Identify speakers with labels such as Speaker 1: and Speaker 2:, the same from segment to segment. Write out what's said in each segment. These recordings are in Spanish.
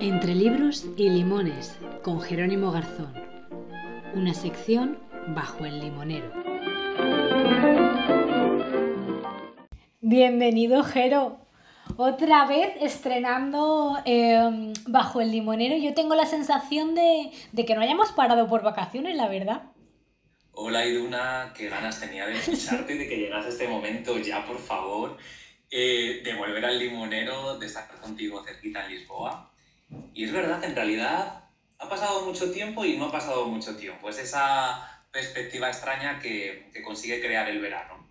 Speaker 1: Entre libros y limones, con Jerónimo Garzón. Una sección bajo el limonero. Bienvenido, Jero. Otra vez estrenando em, bajo el limonero. Yo tengo la sensación de, de que no hayamos parado por vacaciones, la verdad.
Speaker 2: Hola Iduna, qué ganas tenía de escucharte y de que llegase este momento ya, por favor, eh, de volver al limonero, de estar contigo cerquita en Lisboa. Y es verdad, en realidad ha pasado mucho tiempo y no ha pasado mucho tiempo. Es esa perspectiva extraña que, que consigue crear el verano.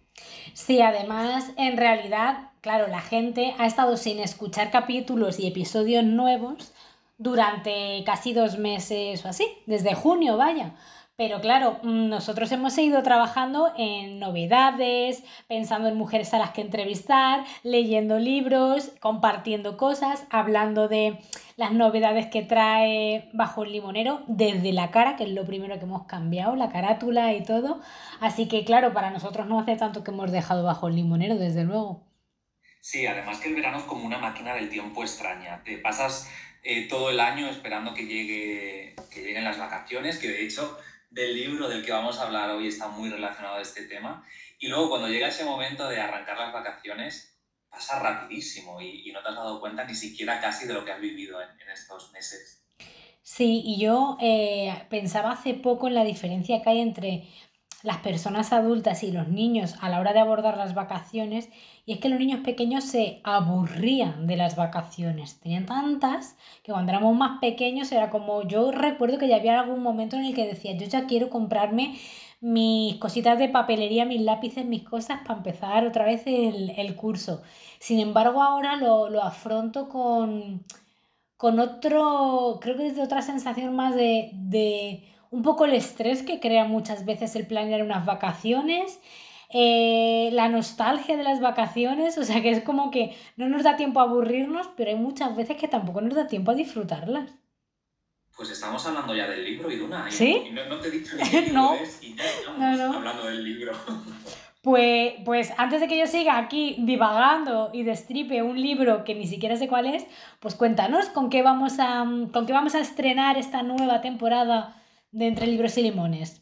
Speaker 1: Sí, además, en realidad, claro, la gente ha estado sin escuchar capítulos y episodios nuevos durante casi dos meses o así, desde junio, vaya. Pero claro, mm, nosotros hemos seguido trabajando en novedades, pensando en mujeres a las que entrevistar, leyendo libros, compartiendo cosas, hablando de las novedades que trae Bajo el Limonero desde la cara, que es lo primero que hemos cambiado, la carátula y todo. Así que claro, para nosotros no hace tanto que hemos dejado Bajo el Limonero, desde luego.
Speaker 2: Sí, además que el verano es como una máquina del tiempo extraña. Te pasas eh, todo el año esperando que, llegue, que lleguen las vacaciones, que de hecho del libro del que vamos a hablar hoy está muy relacionado a este tema. Y luego cuando llega ese momento de arrancar las vacaciones, pasa rapidísimo y, no te has dado cuenta ni siquiera casi de lo que has vivido en, estos meses.
Speaker 1: Sí, y yo eh, pensaba hace poco en la diferencia que hay entre las personas adultas y los niños a la hora de abordar las vacaciones y es que los niños pequeños se aburrían de las vacaciones. Tenían tantas que cuando éramos más pequeños era como yo recuerdo que ya había algún momento en el que decía yo ya quiero comprarme mis cositas de papelería, mis lápices, mis cosas para empezar otra vez el, curso. Sin embargo ahora lo, afronto con, con otro, creo que desde otra sensación más de un poco el estrés que crea muchas veces el planear unas vacaciones, eh, la nostalgia de las vacaciones, o sea que es como que no nos da tiempo a aburrirnos, pero hay muchas veces que tampoco nos da tiempo a disfrutarlas.
Speaker 2: Pues estamos hablando ya del libro, Iduna.
Speaker 1: ¿Sí?
Speaker 2: Y no, te he dicho ni no. y ya estamos hablando del libro.
Speaker 1: Pues, pues antes de que yo siga aquí divagando y destripe un libro que ni siquiera sé cuál es, pues cuéntanos con qué vamos a, con qué vamos a estrenar esta nueva temporada de Entre Libros y Limones?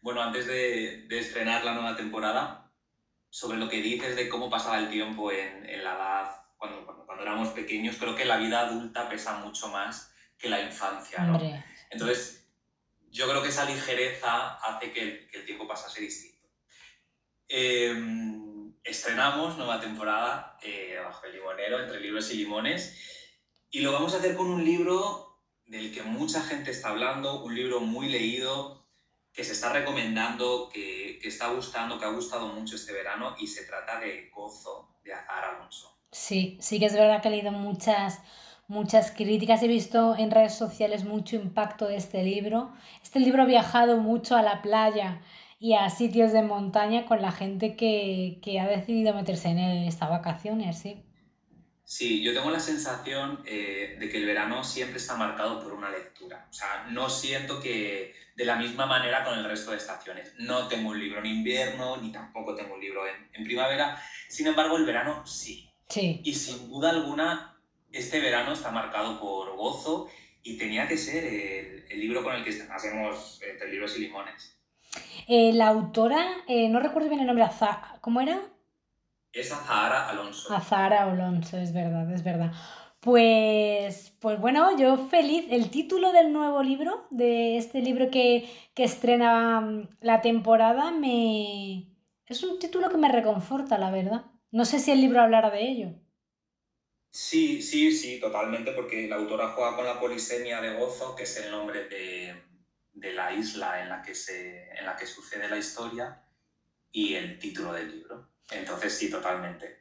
Speaker 2: Bueno, antes de, estrenar la nueva temporada, sobre lo que dices de cómo pasaba el tiempo en, la edad, cuando, cuando, éramos pequeños, creo que la vida adulta pesa mucho más que la infancia, ¿no? Entonces, yo creo que esa ligereza hace que el, tiempo pasase distinto. Em, estrenamos nueva temporada eh, bajo el limonero, entre libros y limones, y lo vamos a hacer con un libro del que mucha gente está hablando, un libro muy leído, que se está recomendando, que, está gustando, que ha gustado mucho este verano y se trata de Gozo de Azar Alonso.
Speaker 1: Sí, sí que es verdad que he leído muchas, muchas críticas, he visto en redes sociales mucho impacto de este libro. Este libro ha viajado mucho a la playa y a sitios de montaña con la gente que, que ha decidido meterse en él estas vacaciones, sí.
Speaker 2: Sí, yo tengo la sensación eh, de que el verano siempre está marcado por una lectura. O sea, no siento que de la misma manera con el resto de estaciones. No tengo un libro en invierno, ni tampoco tengo un libro en, primavera. Sin embargo, el verano sí.
Speaker 1: Sí.
Speaker 2: Y sin duda alguna, este verano está marcado por gozo y tenía que ser el, libro con el que hacemos entre libros y limones.
Speaker 1: Eh, la autora, eh, no recuerdo bien el nombre, ¿cómo era?
Speaker 2: Es Azahara Alonso.
Speaker 1: Azahara Alonso, es verdad, es verdad. Pues, pues bueno, yo feliz. El título del nuevo libro, de este libro que, que estrena mm, la temporada, me... es un título que me reconforta, la verdad. No sé si el libro hablará de ello.
Speaker 2: Sí, sí, sí, totalmente, porque la autora juega con la polisemia de gozo, que es el nombre de, de la isla en la, que se, en la que sucede la historia, y el título del libro. Entonces sí, totalmente.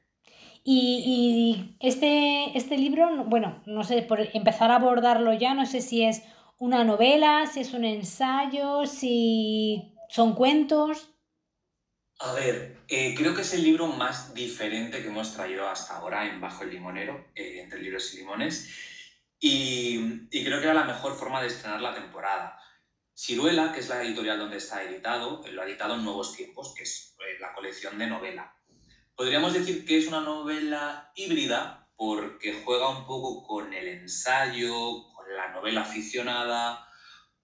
Speaker 1: Y, este, este libro, bueno, no sé, por empezar a abordarlo ya, no sé si es una novela, si es un ensayo, si son cuentos.
Speaker 2: A ver, eh, creo que es el libro más diferente que hemos traído hasta ahora en Bajo el Limonero, eh, entre libros y limones, y, y, creo que era la mejor forma de estrenar la temporada. Ciruela, que es la editorial donde está editado, lo ha editado en Nuevos Tiempos, que es eh, la colección de novela. Podríamos decir que es una novela híbrida, porque juega un poco con el ensayo, con la novela aficionada,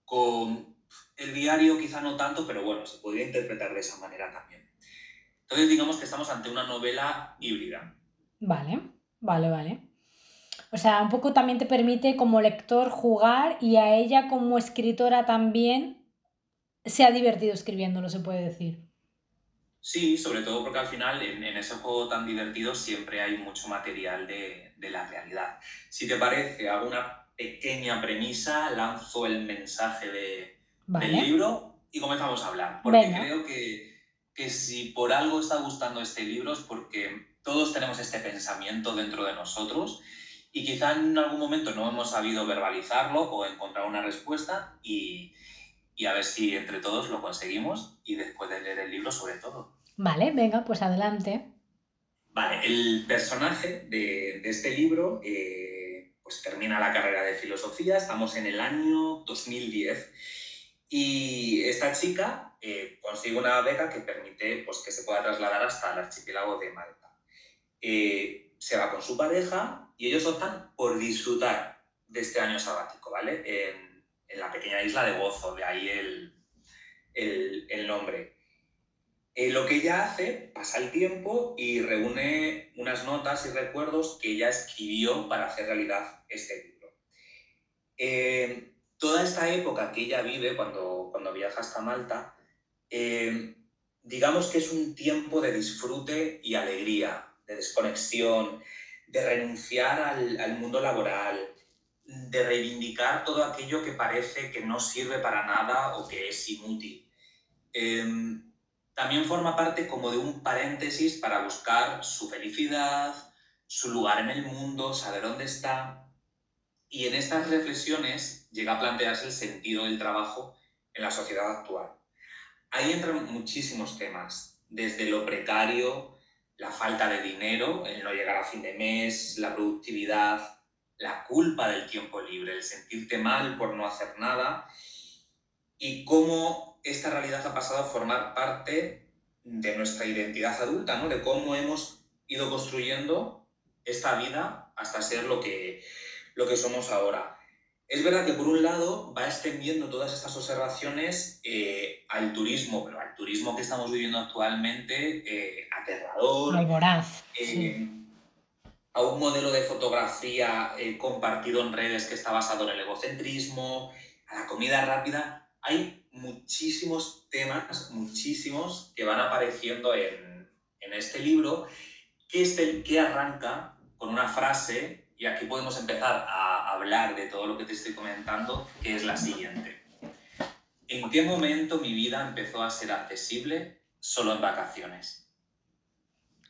Speaker 2: con el diario quizá no tanto, pero bueno, se podría interpretar de esa manera también. Entonces digamos que estamos ante una novela híbrida.
Speaker 1: Vale, vale, vale. O sea, un poco también te permite como lector jugar y a ella como escritora también se ha divertido escribiéndolo, se puede decir.
Speaker 2: Sí, sobre todo porque al final en, ese juego tan divertido siempre hay mucho material de, la realidad. Si te parece, hago una pequeña premisa, lanzo el mensaje de, del libro y comenzamos a hablar. Porque creo que, que si por algo está gustando este libro es porque todos tenemos este pensamiento dentro de nosotros y quizá en algún momento no hemos sabido verbalizarlo o encontrar una respuesta y, y a ver si entre todos lo conseguimos y después de leer el libro sobre todo.
Speaker 1: Vale, venga, pues adelante.
Speaker 2: Vale, el personaje de, este libro eh, pues termina la carrera de filosofía, estamos en el año 2010 y esta chica eh, consigue una beca que permite pues, que se pueda trasladar hasta el archipiélago de Malta. Eh, se va con su pareja y ellos optan por disfrutar de este año sabático, ¿vale? En, la pequeña isla de Gozo, de ahí el, el, el nombre. Eh, lo que ella hace, pasa el tiempo y reúne unas notas y recuerdos que ella escribió para hacer realidad este libro. Eh, toda esta época que ella vive cuando, cuando viaja hasta Malta, eh, digamos que es un tiempo de disfrute y alegría, de desconexión, de renunciar al, mundo laboral, de reivindicar todo aquello que parece que no sirve para nada o que es inútil. Em, también forma parte como de un paréntesis para buscar su felicidad, su lugar en el mundo, saber dónde está. Y en estas reflexiones llega a plantearse el sentido del trabajo en la sociedad actual. Ahí entran muchísimos temas, desde lo precario, la falta de dinero, el no llegar a fin de mes, la productividad, la culpa del tiempo libre, el sentirte mal por no hacer nada y cómo esta realidad ha pasado a formar parte de nuestra identidad adulta, ¿no? de cómo hemos ido construyendo esta vida hasta ser lo que, lo que somos ahora. Es verdad que por un lado va extendiendo todas estas observaciones eh, al turismo, pero al turismo que estamos viviendo actualmente, eh, aterrador.
Speaker 1: Muy voraz.
Speaker 2: Eh, a un modelo de fotografía compartido en redes que está basado en el egocentrismo, a la comida rápida. Hay muchísimos temas, muchísimos, que van apareciendo en, en este libro, que, es el que arranca con una frase, y aquí podemos empezar a hablar de todo lo que te estoy comentando, que es la siguiente. ¿En qué momento mi vida empezó a ser accesible solo en vacaciones?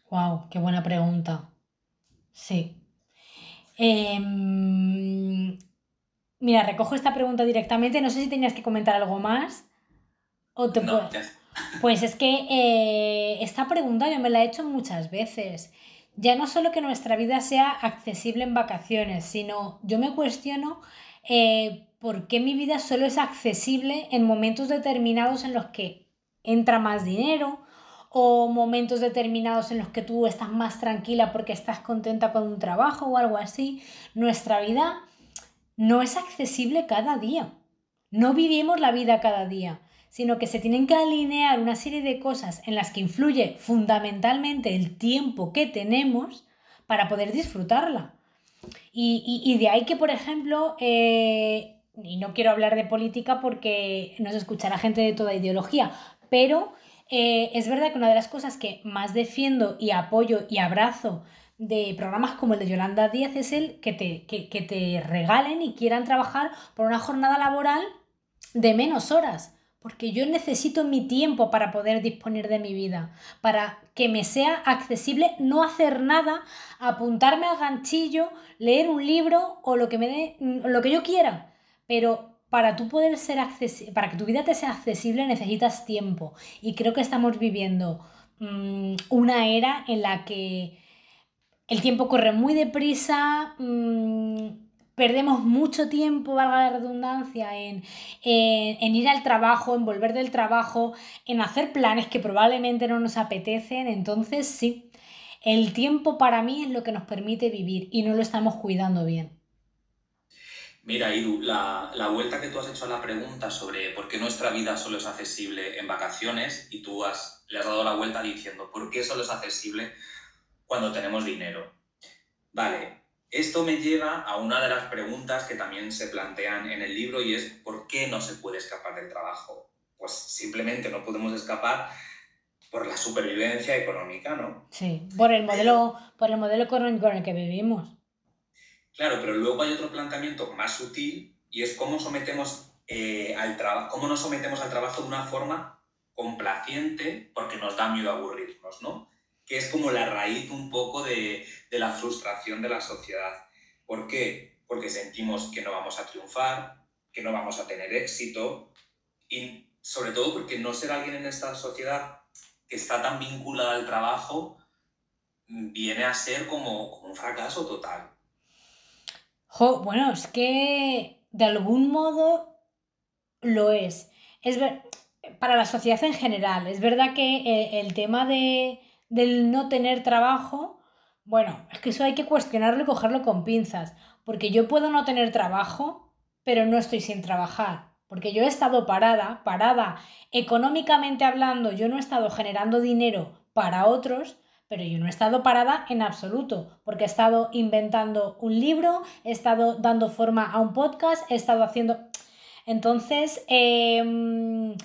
Speaker 1: ¡Wow! ¡Qué buena pregunta! Sí. Em, mira, recojo esta pregunta directamente. No sé si tenías que comentar algo más. O te Pues es que eh, esta pregunta yo me la he hecho muchas veces. Ya no solo que nuestra vida sea accesible en vacaciones, sino yo me cuestiono eh, por qué mi vida solo es accesible en momentos determinados en los que entra más dinero o momentos determinados en los que tú estás más tranquila porque estás contenta con un trabajo o algo así. Nuestra vida no es accesible cada día. No vivimos la vida cada día, sino que se tienen que alinear una serie de cosas en las que influye fundamentalmente el tiempo que tenemos para poder disfrutarla. Y, de ahí que, por ejemplo, eh, y no quiero hablar de política porque nos escuchará gente de toda ideología, pero eh, es verdad que una de las cosas que más defiendo y apoyo y abrazo de programas como el de Yolanda Díaz es el que te, que, te regalen y quieran trabajar por una jornada laboral de menos horas porque yo necesito mi tiempo para poder disponer de mi vida, para que me sea accesible no hacer nada, apuntarme al ganchillo, leer un libro o lo que me dé, lo que yo quiera, pero para tú poder ser para que tu vida te sea accesible necesitas tiempo. Y creo que estamos viviendo mm, una era en la que el tiempo corre muy deprisa, mm, perdemos mucho tiempo, valga la redundancia, en, en, ir al trabajo, en volver del trabajo, en hacer planes que probablemente no nos apetecen. Entonces, sí, El tiempo para mí es lo que nos permite vivir y no lo estamos cuidando bien.
Speaker 2: Mira, Idu, la, la, vuelta que tú has hecho a la pregunta sobre por qué nuestra vida solo es accesible en vacaciones y tú has, le has dado la vuelta diciendo por qué solo es accesible cuando tenemos dinero. Vale, esto me lleva a una de las preguntas que también se plantean en el libro y es ¿por qué no se puede escapar del trabajo? Pues simplemente no podemos escapar por la supervivencia económica, ¿no?
Speaker 1: Sí, por el modelo, por el modelo económico en el que vivimos.
Speaker 2: Claro, pero luego hay otro planteamiento más sutil y es cómo sometemos eh, al trabajo, cómo nos sometemos al trabajo de una forma complaciente porque nos da miedo aburrirnos, ¿no? Que es como la raíz un poco de, la frustración de la sociedad. ¿Por qué? Porque sentimos que no vamos a triunfar, que no vamos a tener éxito y sobre todo porque no ser alguien en esta sociedad que está tan vinculada al trabajo viene a ser como, un fracaso total.
Speaker 1: bueno, es que de algún modo lo es. Es para la sociedad en general. Es verdad que eh, el tema de, del no tener trabajo, bueno, es que eso hay que cuestionarlo y cogerlo con pinzas, porque yo puedo no tener trabajo, pero no estoy sin trabajar, porque yo he estado parada, parada económicamente hablando, yo no he estado generando dinero para otros, pero yo no he estado parada en absoluto, porque he estado inventando un libro, he estado dando forma a un podcast, he estado haciendo... Entonces, eh,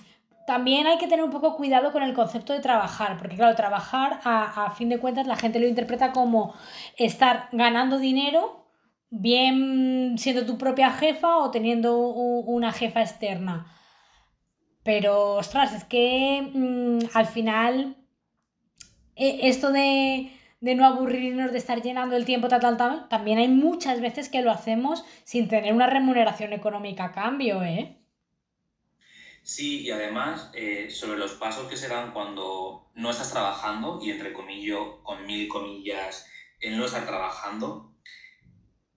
Speaker 1: también hay que tener un poco cuidado con el concepto de trabajar, porque claro, trabajar a, fin de cuentas la gente lo interpreta como estar ganando dinero, bien siendo tu propia jefa o teniendo una jefa externa. Pero, ostras, es que mm, al final e, esto de, de, no aburrirnos, de estar llenando el tiempo, tal, tal, tal, también hay muchas veces que lo hacemos sin tener una remuneración económica a cambio, ¿eh?
Speaker 2: Sí, y además eh, sobre los pasos que se dan cuando no estás trabajando, y entre comillas, con mil comillas, el no estar trabajando,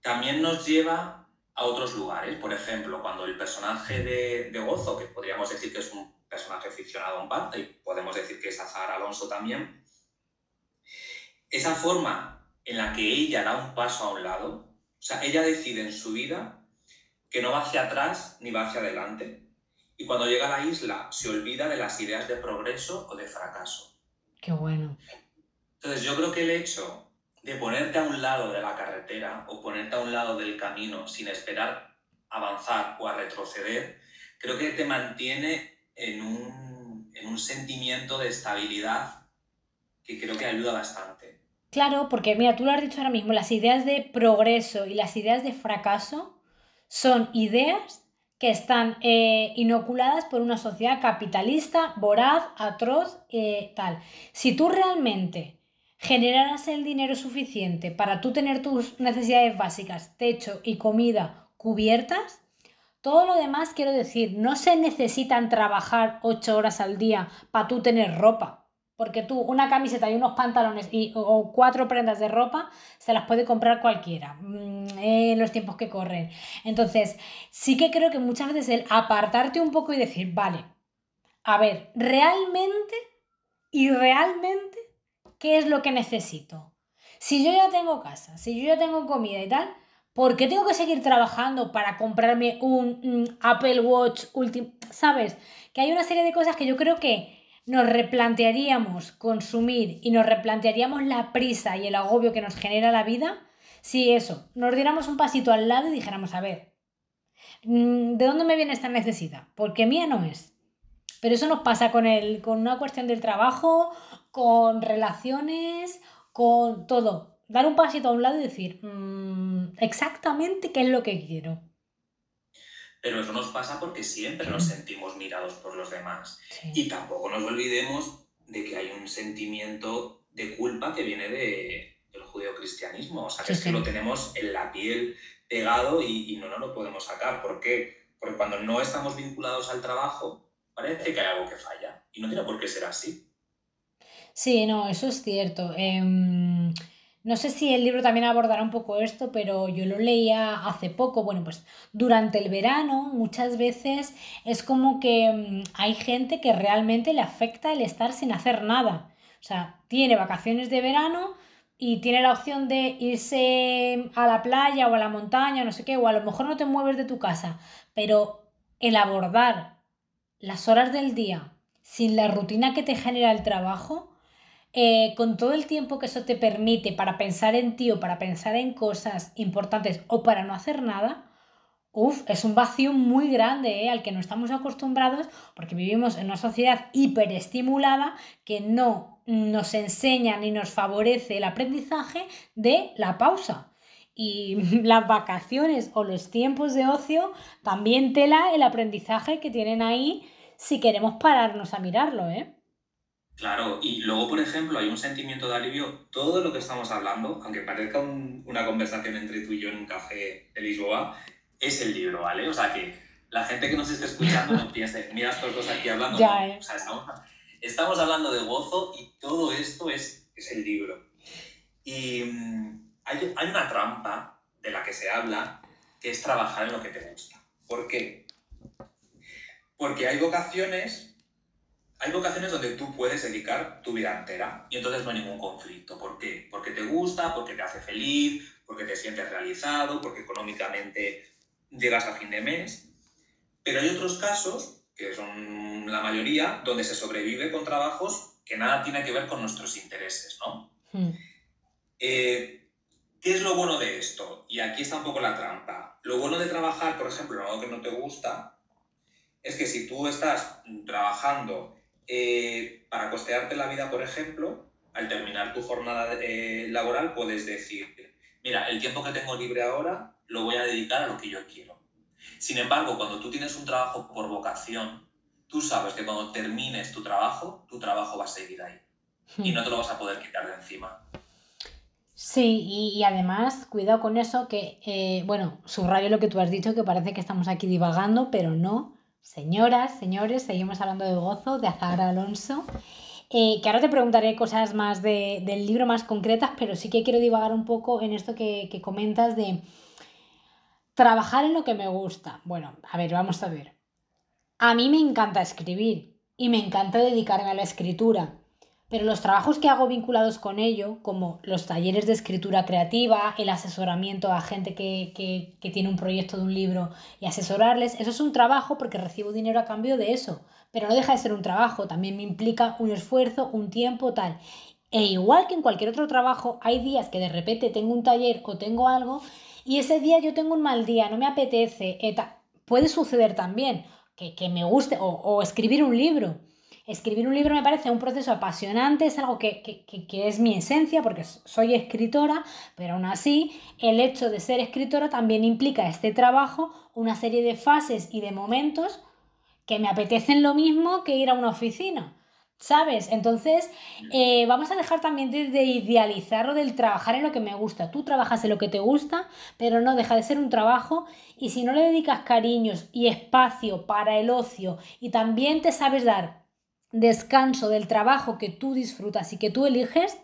Speaker 2: también nos lleva a otros lugares. Por ejemplo, cuando el personaje de, de Gozo, que podríamos decir que es un personaje ficcionado en parte, y podemos decir que es Azar Alonso también, esa forma en la que ella da un paso a un lado, o sea, ella decide en su vida que no va hacia atrás ni va hacia adelante, y cuando llega a la isla se olvida de las ideas de progreso o de fracaso.
Speaker 1: Qué bueno.
Speaker 2: Entonces yo creo que el hecho de ponerte a un lado de la carretera o ponerte a un lado del camino sin esperar avanzar o a retroceder, creo que te mantiene en un, en un sentimiento de estabilidad que creo que ayuda bastante.
Speaker 1: Claro, porque mira, tú lo has dicho ahora mismo, las ideas de progreso y las ideas de fracaso son ideas que están eh, inoculadas por una sociedad capitalista, voraz, atroz, eh, tal. Si tú realmente generaras el dinero suficiente para tú tener tus necesidades básicas, techo y comida cubiertas, todo lo demás, quiero decir, no se necesitan trabajar ocho horas al día para tú tener ropa. Porque tú una camiseta y unos pantalones y, o cuatro prendas de ropa se las puede comprar cualquiera mm, en los tiempos que corren. Entonces, sí que creo que muchas veces el apartarte un poco y decir, vale, a ver, realmente y realmente, ¿qué es lo que necesito? Si yo ya tengo casa, si yo ya tengo comida y tal, ¿por qué tengo que seguir trabajando para comprarme un Apple Watch último? ¿Sabes? Que hay una serie de cosas que yo creo que nos replantearíamos consumir y nos replantearíamos la prisa y el agobio que nos genera la vida si eso, nos diéramos un pasito al lado y dijéramos, a ver, mm, ¿de dónde me viene esta necesidad? Porque mía no es. Pero eso nos pasa con, el, con una cuestión del trabajo, con relaciones, con todo. Dar un pasito a un lado y decir, mm, exactamente qué es lo que quiero.
Speaker 2: Pero eso nos pasa porque siempre nos sentimos mirados por los demás. Y tampoco nos olvidemos de que hay un sentimiento de culpa que viene de, del judeocristianismo. O sea, que es que lo tenemos en la piel pegado y, no, no lo podemos sacar. ¿Por qué? Porque cuando no estamos vinculados al trabajo, parece que hay algo que falla. Y no tiene por qué ser así.
Speaker 1: Sí, no, eso es cierto. Em, no sé si el libro también abordará un poco esto, pero yo lo leía hace poco. Bueno, pues durante el verano muchas veces es como que mm, hay gente que realmente le afecta el estar sin hacer nada. O sea, tiene vacaciones de verano, y tiene la opción de irse a la playa o a la montaña, no sé qué, o a lo mejor no te mueves de tu casa, pero el abordar las horas del día sin la rutina que te genera el trabajo, eh, con todo el tiempo que eso te permite para pensar en ti o para pensar en cosas importantes o para no hacer nada, Uf, es un vacío muy grande ¿eh? al que no estamos acostumbrados porque vivimos en una sociedad hiperestimulada que no nos enseña ni nos favorece el aprendizaje de la pausa. Y las vacaciones o los tiempos de ocio también tela el aprendizaje que tienen ahí si queremos pararnos a mirarlo, ¿eh?
Speaker 2: Claro, y luego, por ejemplo, hay un sentimiento de alivio. Todo lo que estamos hablando, aunque parezca una conversación entre tú y yo en un café de Lisboa, es el libro, ¿vale? O sea, que la gente que nos esté escuchando no piense, mira estos dos aquí hablando.
Speaker 1: Ya, eh.
Speaker 2: O sea, estamos, hablando de gozo y todo esto es, es el libro. Y mm, hay, hay una trampa de la que se habla, que es trabajar en lo que te gusta. ¿Por qué? Porque hay vocaciones, hay vocaciones donde tú puedes dedicar tu vida entera y entonces no hay ningún conflicto. ¿Por qué? Porque te gusta, porque te hace feliz, porque te sientes realizado, porque económicamente llegas a fin de mes. Pero hay otros casos, que son la mayoría, donde se sobrevive con trabajos que nada tiene que ver con nuestros intereses, ¿no? Hmm. Eh, ¿Qué es lo bueno de esto? Y aquí está un poco la trampa. Lo bueno de trabajar, por ejemplo, en algo que no te gusta, es que si tú estás trabajando eh, para costearte la vida, por ejemplo, al terminar tu jornada eh, laboral puedes decir, mira, el tiempo que tengo libre ahora lo voy a dedicar a lo que yo quiero. Sin embargo, cuando tú tienes un trabajo por vocación, tú sabes que cuando termines tu trabajo, tu trabajo va a seguir ahí. Y hmm. no te lo vas a poder quitar de encima.
Speaker 1: Sí, y, además, cuidado con eso, que, eh, bueno, subrayo lo que tú has dicho, que parece que estamos aquí divagando, pero no. Señoras, señores, seguimos hablando de gozo, de Azahara Alonso. Eh, que ahora te preguntaré cosas más del libro más concretas, pero sí que quiero divagar un poco en esto que, que comentas de trabajar en lo que me gusta. Bueno, a ver, vamos a ver. A mí me encanta escribir y me encanta dedicarme a la escritura. Pero los trabajos que hago vinculados con ello, como los talleres de escritura creativa, el asesoramiento a gente que, tiene un proyecto de un libro y asesorarles, eso es un trabajo porque recibo dinero a cambio de eso. Pero no deja de ser un trabajo, también me implica un esfuerzo, un tiempo, tal. E igual que en cualquier otro trabajo, hay días que de repente tengo un taller o tengo algo y ese día yo tengo un mal día, no me apetece. puede suceder también que, me guste o escribir un libro Escribir un libro me parece un proceso apasionante, es algo que, es mi esencia porque soy escritora, pero aún así el hecho de ser escritora también implica este trabajo, una serie de fases y de momentos que me apetecen lo mismo que ir a una oficina. ¿Sabes? Entonces, eh, vamos a dejar también de, de, idealizarlo del trabajar en lo que me gusta. Tú trabajas en lo que te gusta, pero no deja de ser un trabajo y si no le dedicas cariños y espacio para el ocio y también te sabes dar descanso del trabajo que tú disfrutas y que tú eliges,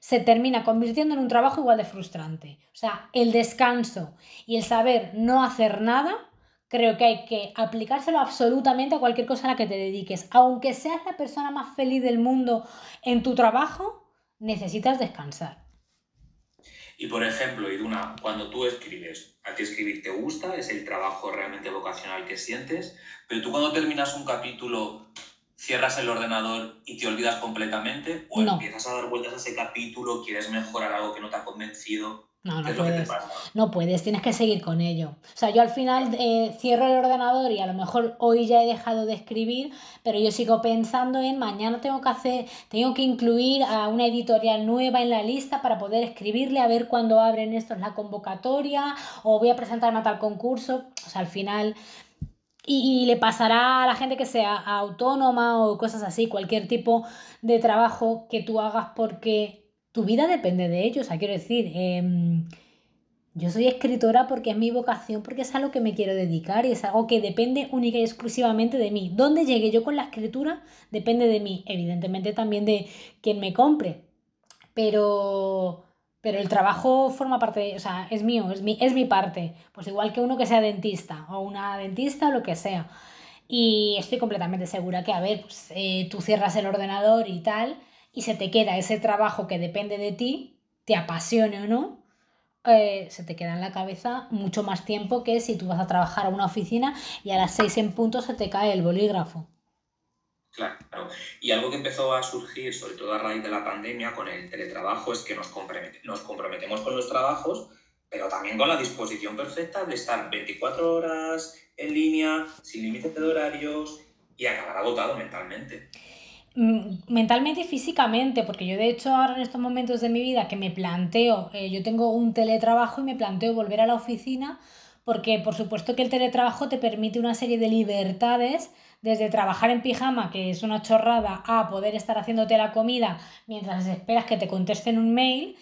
Speaker 1: se termina convirtiendo en un trabajo igual de frustrante. O sea, el descanso y el saber no hacer nada, creo que hay que aplicárselo absolutamente a cualquier cosa a la que te dediques. Aunque seas la persona más feliz del mundo en tu trabajo, necesitas descansar.
Speaker 2: Y por ejemplo, Iduna, cuando tú escribes, a ti escribir te gusta, es el trabajo realmente vocacional que sientes, pero tú cuando terminas un capítulo cierras el ordenador y te olvidas completamente o empiezas a dar vueltas a ese capítulo, quieres mejorar algo que no te ha convencido.
Speaker 1: No, no puedes. No puedes, tienes que seguir con ello. O sea, yo al final eh, cierro el ordenador y a lo mejor hoy ya he dejado de escribir, pero yo sigo pensando en mañana tengo que hacer, tengo que incluir a una editorial nueva en la lista para poder escribirle a ver cuándo abren esto en la convocatoria o voy a presentarme a tal concurso. O sea, al final y, le pasará a la gente que sea autónoma o cosas así, cualquier tipo de trabajo que tú hagas porque tu vida depende de ello. O sea, quiero decir, em, yo soy escritora porque es mi vocación, porque es algo que me quiero dedicar y es algo que depende única y exclusivamente de mí. Dónde llegue yo con la escritura depende de mí, evidentemente también de quien me compre. Pero pero el trabajo forma parte, o sea, es mío, es mi, es mi parte. Pues igual que uno que sea dentista o una dentista o lo que sea. Y estoy completamente segura que, a ver, pues, eh, tú cierras el ordenador y tal, y se te queda ese trabajo que depende de ti, te apasione o no, eh, se te queda en la cabeza mucho más tiempo que si tú vas a trabajar a una oficina y a las seis en punto se te cae el bolígrafo.
Speaker 2: Claro, y algo que empezó a surgir, sobre todo a raíz de la pandemia, con el teletrabajo, es que nos, nos comprometemos con los trabajos, pero también con la disposición perfecta de estar 24 horas en línea, sin límite de horarios y acabar agotado mentalmente.
Speaker 1: Mm, mentalmente y físicamente, porque yo de hecho ahora en estos momentos de mi vida que me planteo, eh, yo tengo un teletrabajo y me planteo volver a la oficina, porque por supuesto que el teletrabajo te permite una serie de libertades, desde trabajar en pijama, que es una chorrada, a poder estar haciéndote la comida mientras esperas que te contesten un mail.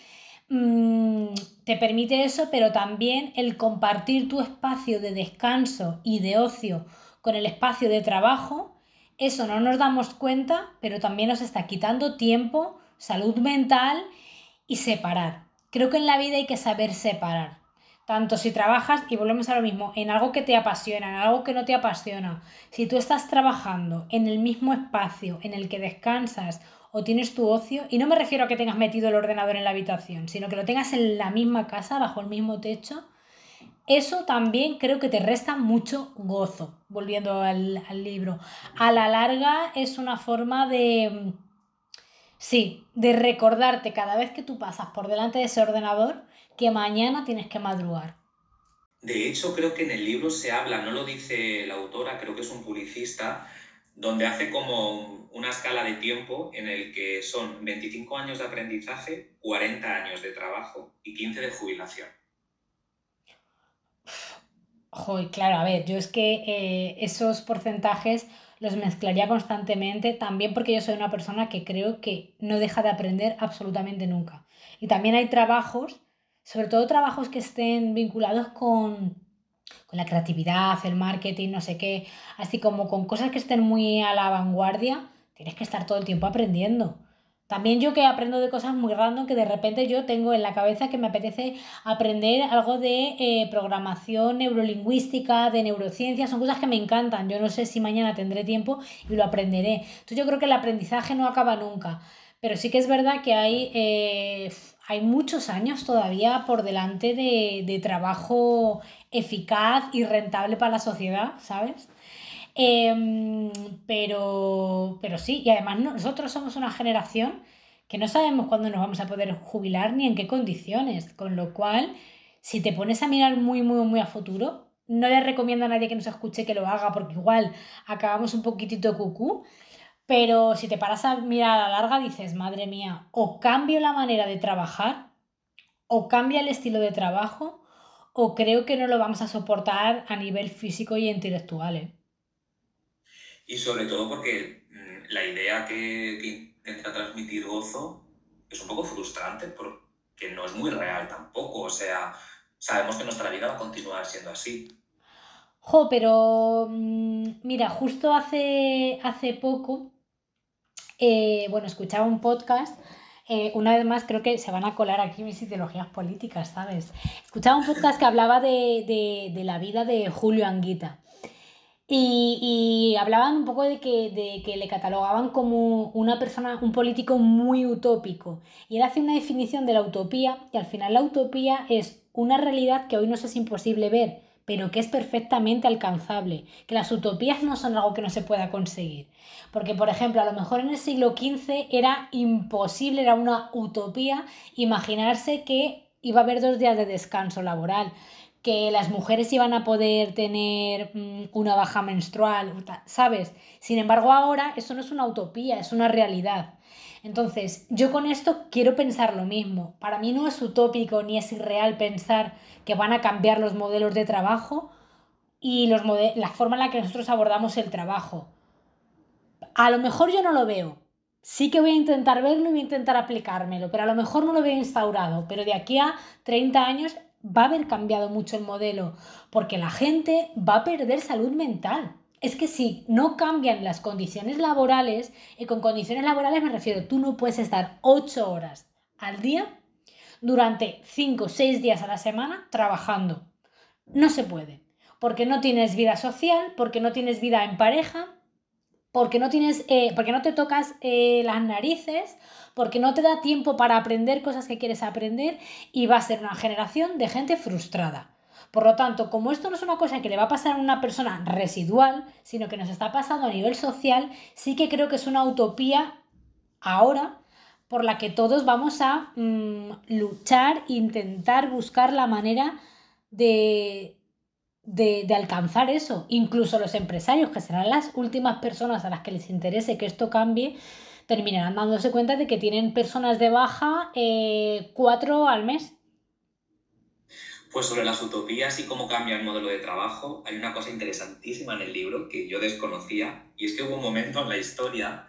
Speaker 1: Mm, te permite eso, pero también el compartir tu espacio de descanso y de ocio con el espacio de trabajo eso no nos damos cuenta, pero también nos está quitando tiempo, salud mental y separar. Creo que en la vida hay que saber separar. Tanto si trabajas, y volvemos a lo mismo, en algo que te apasiona, en algo que no te apasiona. Si tú estás trabajando en el mismo espacio en el que descansas o tienes tu ocio, y no me refiero a que tengas metido el ordenador en la habitación, sino que lo tengas en la misma casa, bajo el mismo techo, eso también creo que te resta mucho gozo, volviendo al, libro. A la larga es una forma de, sí, de recordarte cada vez que tú pasas por delante de ese ordenador que mañana tienes que madrugar.
Speaker 2: De hecho, creo que en el libro se habla, no lo dice la autora, creo que es un publicista, donde hace como una escala de tiempo en el que son 25 años de aprendizaje, 40 años de trabajo y 15 de jubilación.
Speaker 1: Joder, claro, a ver, yo es que eh, esos porcentajes los mezclaría constantemente, también porque yo soy una persona que creo que no deja de aprender absolutamente nunca. Y también hay trabajos, sobre todo trabajos que estén vinculados con, con la creatividad, el marketing, no sé qué, así como con cosas que estén muy a la vanguardia, tienes que estar todo el tiempo aprendiendo. También yo que aprendo de cosas muy random que de repente yo tengo en la cabeza que me apetece aprender algo de eh, programación neurolingüística, de neurociencia, son cosas que me encantan. Yo no sé si mañana tendré tiempo y lo aprenderé. Entonces yo creo que el aprendizaje no acaba nunca. Pero sí que es verdad que hay, eh, hay muchos años todavía por delante de, de trabajo eficaz y rentable para la sociedad, ¿sabes? Em, pero, pero sí, y además nosotros somos una generación que no sabemos cuándo nos vamos a poder jubilar ni en qué condiciones, con lo cual, si te pones a mirar muy, muy, muy a futuro, no le recomiendo a nadie que nos escuche que lo haga porque igual acabamos un poquitito cucú, pero si te paras a mirar a la larga dices, madre mía, o cambio la manera de trabajar, o cambia el estilo de trabajo, o creo que no lo vamos a soportar a nivel físico y intelectual. ¿eh?
Speaker 2: Y sobre todo porque mm, la idea que, que intenta transmitir gozo es un poco frustrante porque no es muy real tampoco. O sea, sabemos que nuestra vida va a continuar siendo así.
Speaker 1: Jo, pero mm, mira, justo hace, hace poco, eh, bueno, escuchaba un podcast. Eh, una vez más, creo que se van a colar aquí mis ideologías políticas, ¿sabes? Escuchaba un podcast que hablaba de, de, de la vida de Julio Anguita. Y, hablaban un poco de que, de que le catalogaban como una persona, un político muy utópico. Y él hace una definición de la utopía, y al final la utopía es una realidad que hoy nos es imposible ver, pero que es perfectamente alcanzable. Que las utopías no son algo que no se pueda conseguir. Porque, por ejemplo, a lo mejor en el siglo XV era imposible, era una utopía imaginarse que iba a haber dos días de descanso laboral que las mujeres iban a poder tener mm, una baja menstrual, ¿sabes? Sin embargo, ahora eso no es una utopía, es una realidad. Entonces, yo con esto quiero pensar lo mismo. Para mí no es utópico ni es irreal pensar que van a cambiar los modelos de trabajo y los la forma en la que nosotros abordamos el trabajo. A lo mejor yo no lo veo. Sí que voy a intentar verlo y voy a intentar aplicármelo, pero a lo mejor no lo veo instaurado. Pero de aquí a 30 años va a haber cambiado mucho el modelo, porque la gente va a perder salud mental. Es que si no cambian las condiciones laborales, y con condiciones laborales me refiero, tú no puedes estar 8 horas al día durante 5 o 6 días a la semana trabajando. No se puede, porque no tienes vida social, porque no tienes vida en pareja, porque no tienes, eh, porque no te tocas eh, las narices, porque no te da tiempo para aprender cosas que quieres aprender y va a ser una generación de gente frustrada. Por lo tanto, como esto no es una cosa que le va a pasar a una persona residual, sino que nos está pasando a nivel social, sí que creo que es una utopía ahora por la que todos vamos a mm, luchar, intentar buscar la manera de, de, alcanzar eso. Incluso los empresarios, que serán las últimas personas a las que les interese que esto cambie, terminarán dándose cuenta de que tienen personas de baja eh, cuatro al mes.
Speaker 2: Pues sobre las utopías y cómo cambia el modelo de trabajo, hay una cosa interesantísima en el libro que yo desconocía, y es que hubo un momento en la historia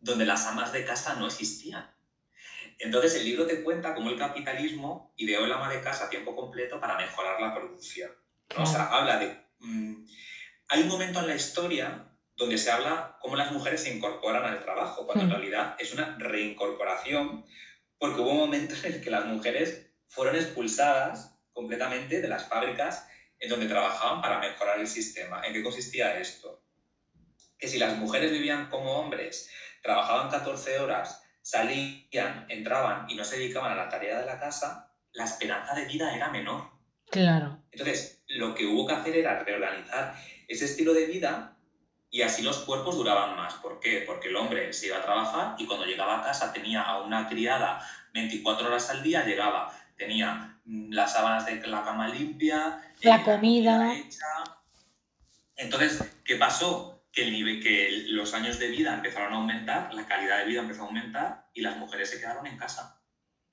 Speaker 2: donde las amas de casa no existían. Entonces el libro te cuenta cómo el capitalismo ideó el ama de casa a tiempo completo para mejorar la producción. O sea, habla de... Mm, hay un momento en la historia donde se habla cómo las mujeres se incorporan al trabajo, cuando en hmm. realidad es una reincorporación, porque hubo un momento en el que las mujeres fueron expulsadas completamente de las fábricas en donde trabajaban para mejorar el sistema. ¿En qué consistía esto? Que si las mujeres vivían como hombres, trabajaban 14 horas, salían, entraban y no se dedicaban a la tarea de la casa, la esperanza de vida era menor.
Speaker 1: Claro.
Speaker 2: Entonces, lo que hubo que hacer era reorganizar ese estilo de vida y así los cuerpos duraban más. ¿Por qué? Porque el hombre se iba a trabajar y cuando llegaba a casa tenía a una criada 24 horas al día, llegaba, tenía las sábanas de la cama limpia,
Speaker 1: la, comida. hecha.
Speaker 2: Entonces, ¿qué pasó? Que, el que los años de vida empezaron a aumentar, la calidad de vida empezó a aumentar y las mujeres se quedaron en casa.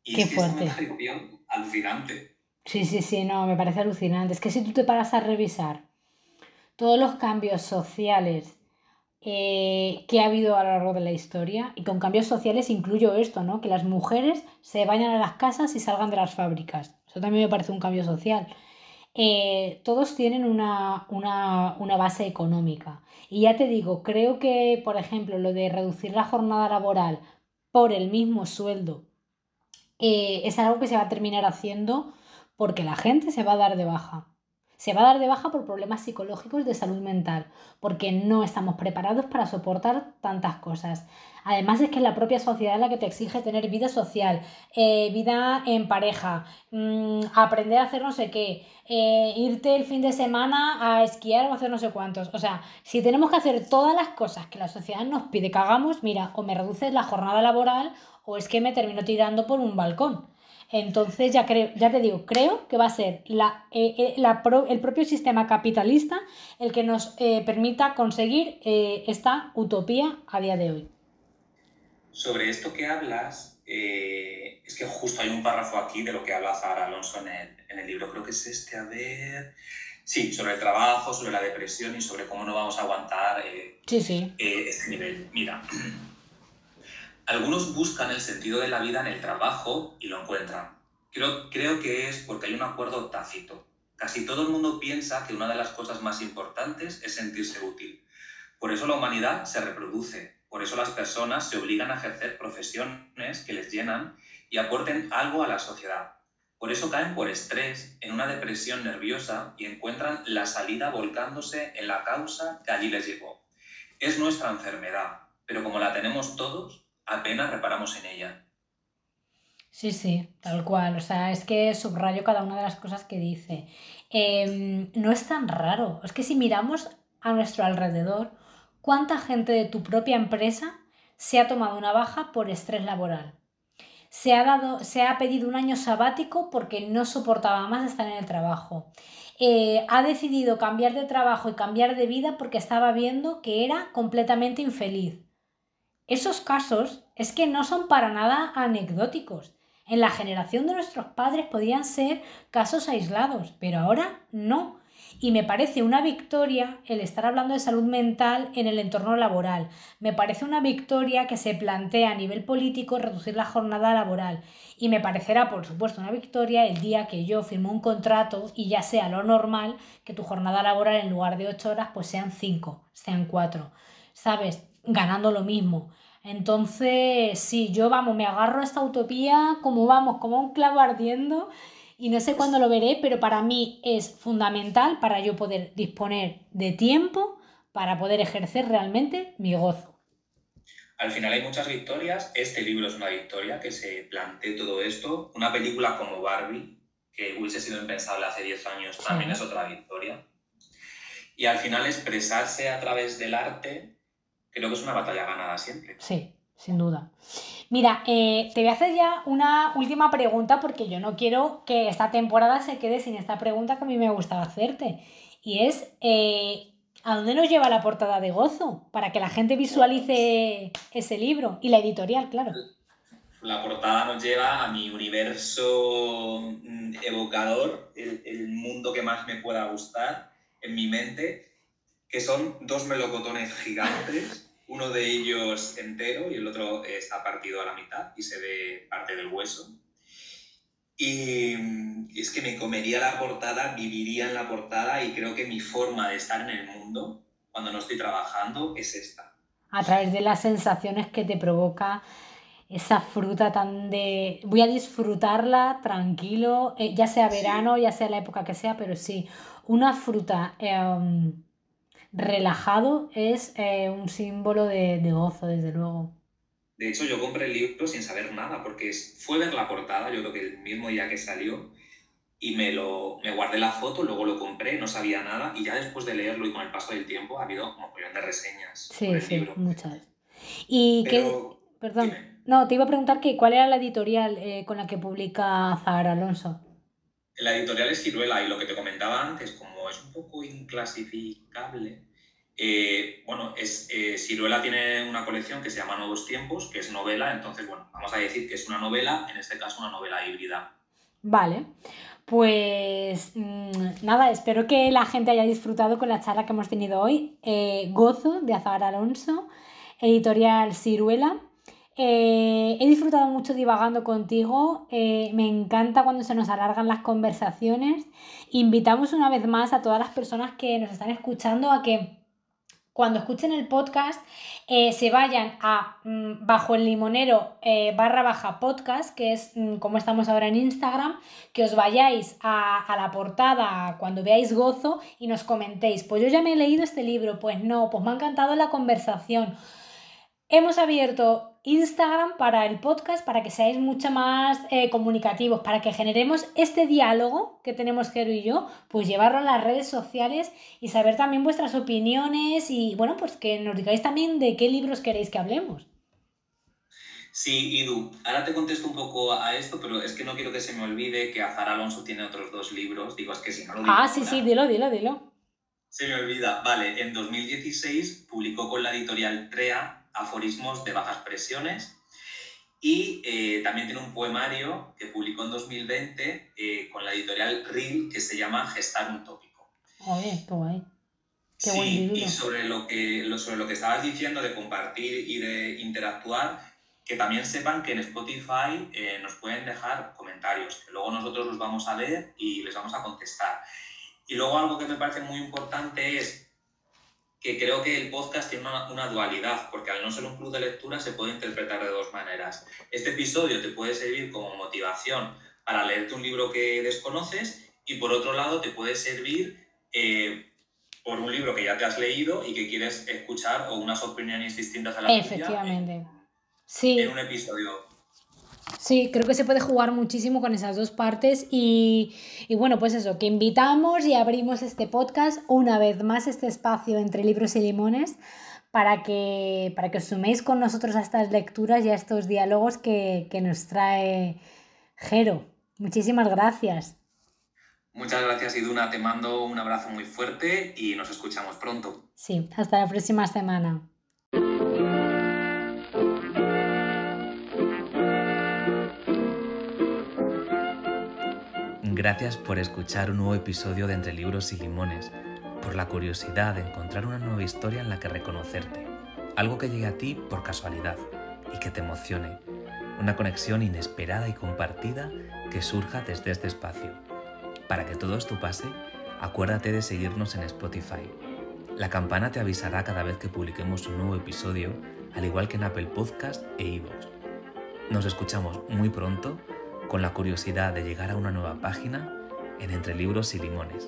Speaker 2: Y
Speaker 1: Qué fuerte.
Speaker 2: es una alucinante.
Speaker 1: Sí, sí, sí, no, me parece alucinante. Es que si tú te paras a revisar todos los cambios sociales eh, que ha habido a lo largo de la historia, y con cambios sociales incluyo esto, ¿no? Que las mujeres se vayan a las casas y salgan de las fábricas. Eso también me parece un cambio social. Eh, todos tienen una, base económica. Y ya te digo, creo que, por ejemplo, lo de reducir la jornada laboral por el mismo sueldo eh, es algo que se va a terminar haciendo porque la gente se va a dar de baja. Se va a dar de baja por problemas psicológicos de salud mental, porque no estamos preparados para soportar tantas cosas. Además es que la propia sociedad es la que te exige tener vida social, eh, vida en pareja, mm, aprender a hacer no sé qué, eh, irte el fin de semana a esquiar o hacer no sé cuántos. O sea, si tenemos que hacer todas las cosas que la sociedad nos pide que hagamos, mira, o me reduces la jornada laboral o es que me termino tirando por un balcón. Entonces ya, creo, ya te digo, creo que va a ser la, eh, eh, el propio sistema capitalista el que nos eh, permita conseguir esta utopía a día de hoy.
Speaker 2: Sobre esto que hablas, es que justo hay un párrafo aquí de lo que habla Zara Alonso en el, en el libro, creo que es este, a ver... Sí, sobre el trabajo, sobre la depresión y sobre cómo no vamos a aguantar
Speaker 1: sí, sí.
Speaker 2: este nivel. Mira, algunos buscan el sentido de la vida en el trabajo y lo encuentran. Creo, creo que es porque hay un acuerdo tácito. Casi todo el mundo piensa que una de las cosas más importantes es sentirse útil. Por eso la humanidad se reproduce, por eso las personas se obligan a ejercer profesiones que les llenan y aporten algo a la sociedad. Por eso caen por estrés en una depresión nerviosa y encuentran la salida volcándose en la causa que allí les llevó. Es nuestra enfermedad, pero como la tenemos todos, apenas reparamos en ella.
Speaker 1: Sí, sí, tal cual. O sea, es que subrayo cada una de las cosas que dice. Em, no es tan raro. Es que si miramos a nuestro alrededor, ¿cuánta gente de tu propia empresa se ha tomado una baja por estrés laboral? Se ha, dado, se ha pedido un año sabático porque no soportaba más estar en el trabajo. Eh, ha decidido cambiar de trabajo y cambiar de vida porque estaba viendo que era completamente infeliz. Esos casos es que no son para nada anecdóticos. En la generación de nuestros padres podían ser casos aislados, pero ahora no. Y me parece una victoria el estar hablando de salud mental en el entorno laboral. Me parece una victoria que se plantea a nivel político reducir la jornada laboral. Y me parecerá, por supuesto, una victoria el día que yo firmo un contrato y ya sea lo normal que tu jornada laboral en lugar de 8 horas pues sean 5, sean 4. ¿Sabes? Ganando lo mismo. Entonces, sí, yo vamos, me agarro a esta utopía como vamos, como un clavo ardiendo y no sé cuándo lo veré, pero para mí es fundamental para yo poder disponer de tiempo para poder ejercer realmente mi gozo.
Speaker 2: Al final hay muchas victorias. Este libro es una victoria que se plantee todo esto. Una película como Barbie, que hubiese sido impensable hace 10 años, también es otra victoria. Y al final expresarse a través del arte, creo que es una batalla ganada siempre.
Speaker 1: Sí, sin duda. Mira, eh, te voy a hacer ya una última pregunta porque yo no quiero que esta temporada se quede sin esta pregunta que a mí me gustaba hacerte. Y es, eh, ¿a dónde nos lleva la portada de Gozo? Para que la gente visualice ese libro y la editorial, claro.
Speaker 2: La portada nos lleva a mi universo mm, evocador, el, mundo que más me pueda gustar en mi mente, que son dos melocotones gigantes, uno de ellos entero y el otro está partido a la mitad y se ve parte del hueso. Y es que me comería la portada, viviría en la portada y creo que mi forma de estar en el mundo cuando no estoy trabajando es esta.
Speaker 1: A través de las sensaciones que te provoca esa fruta tan de... Voy a disfrutarla tranquilo, eh, ya sea verano, ya sea la época que sea, pero sí, una fruta em, relajado es eh, un símbolo de, de gozo, desde luego.
Speaker 2: De hecho, yo compré el libro sin saber nada, porque fue ver la portada, yo creo que el mismo día que salió, y me, lo, me guardé la foto, luego lo compré, no sabía nada, y ya después de leerlo y con el paso del tiempo ha habido como de reseñas.
Speaker 1: Sí, sí, muchas. Y que, perdón, no, te iba a preguntar que cuál era la editorial eh, con la que publica Zahara Alonso.
Speaker 2: La editorial es Ciruela, y lo que te comentaba antes, como es un poco inclasificable, eh, bueno, es, eh, Ciruela tiene una colección que se llama Nuevos Tiempos, que es novela, entonces, bueno, vamos a decir que es una novela, en este caso una novela híbrida.
Speaker 1: Vale, pues mm, nada, espero que la gente haya disfrutado con la charla que hemos tenido hoy. Eh, Gozo de Azar Alonso, editorial Ciruela. He disfrutado mucho divagando contigo, me encanta cuando se nos alargan las conversaciones. Invitamos una vez más a todas las personas que nos están escuchando a que cuando escuchen el podcast eh, se vayan a mm, bajo el limonero eh, barra baja podcast, que es mm, como estamos ahora en Instagram, que os vayáis a, a, la portada cuando veáis gozo y nos comentéis, pues yo ya me he leído este libro, pues no, pues me ha encantado la conversación. Hemos abierto Instagram para el podcast, para que seáis mucho más eh, comunicativos, para que generemos este diálogo que tenemos Jero y yo, pues llevarlo a las redes sociales y saber también vuestras opiniones y bueno, pues que nos digáis también de qué libros queréis que hablemos.
Speaker 2: Sí, Idu, ahora te contesto un poco a esto, pero es que no quiero que se me olvide que Azar Alonso tiene otros dos libros. Digo, es que si no lo digo.
Speaker 1: Ah, sí, sí, dilo, dilo, dilo.
Speaker 2: Se me olvida. Vale, en 2016 publicó con la editorial TREA aforismos de bajas presiones. Y eh, también tiene un poemario que publicó en 2020 eh, con la editorial RIL que se llama Gestar un tópico.
Speaker 1: Oye, qué guay.
Speaker 2: Qué sí, y sobre lo, que, sobre lo que estabas diciendo de compartir y de interactuar, que también sepan que en Spotify eh, nos pueden dejar comentarios, que luego nosotros los vamos a leer y les vamos a contestar. Y luego algo que me parece muy importante es que creo que el podcast tiene una, dualidad, porque al no ser un club de lectura se puede interpretar de dos maneras. Este episodio te puede servir como motivación para leerte un libro que desconoces y por otro lado te puede servir eh, por un libro que ya te has leído y que quieres escuchar o unas opiniones distintas a la
Speaker 1: Efectivamente. sí.
Speaker 2: En un episodio
Speaker 1: Sí, creo que se puede jugar muchísimo con esas dos partes y, bueno, pues eso, que invitamos y abrimos este podcast una vez más, este espacio entre libros y limones, para que, para que os suméis con nosotros a estas lecturas y a estos diálogos que, que nos trae Jero. Muchísimas gracias.
Speaker 2: Muchas gracias, Iduna. Te mando un abrazo muy fuerte y nos escuchamos pronto.
Speaker 1: Sí, hasta la próxima semana.
Speaker 3: Gracias por escuchar un nuevo episodio de Entre Libros y Limones, por la curiosidad de encontrar una nueva historia en la que reconocerte, algo que llegue a ti por casualidad y que te emocione, una conexión inesperada y compartida que surja desde este espacio. Para que todo esto pase, acuérdate de seguirnos en Spotify. La campana te avisará cada vez que publiquemos un nuevo episodio, al igual que en Apple Podcast e iVoox. Nos escuchamos muy pronto con la curiosidad de llegar a una nueva página en Entre Libros y Limones.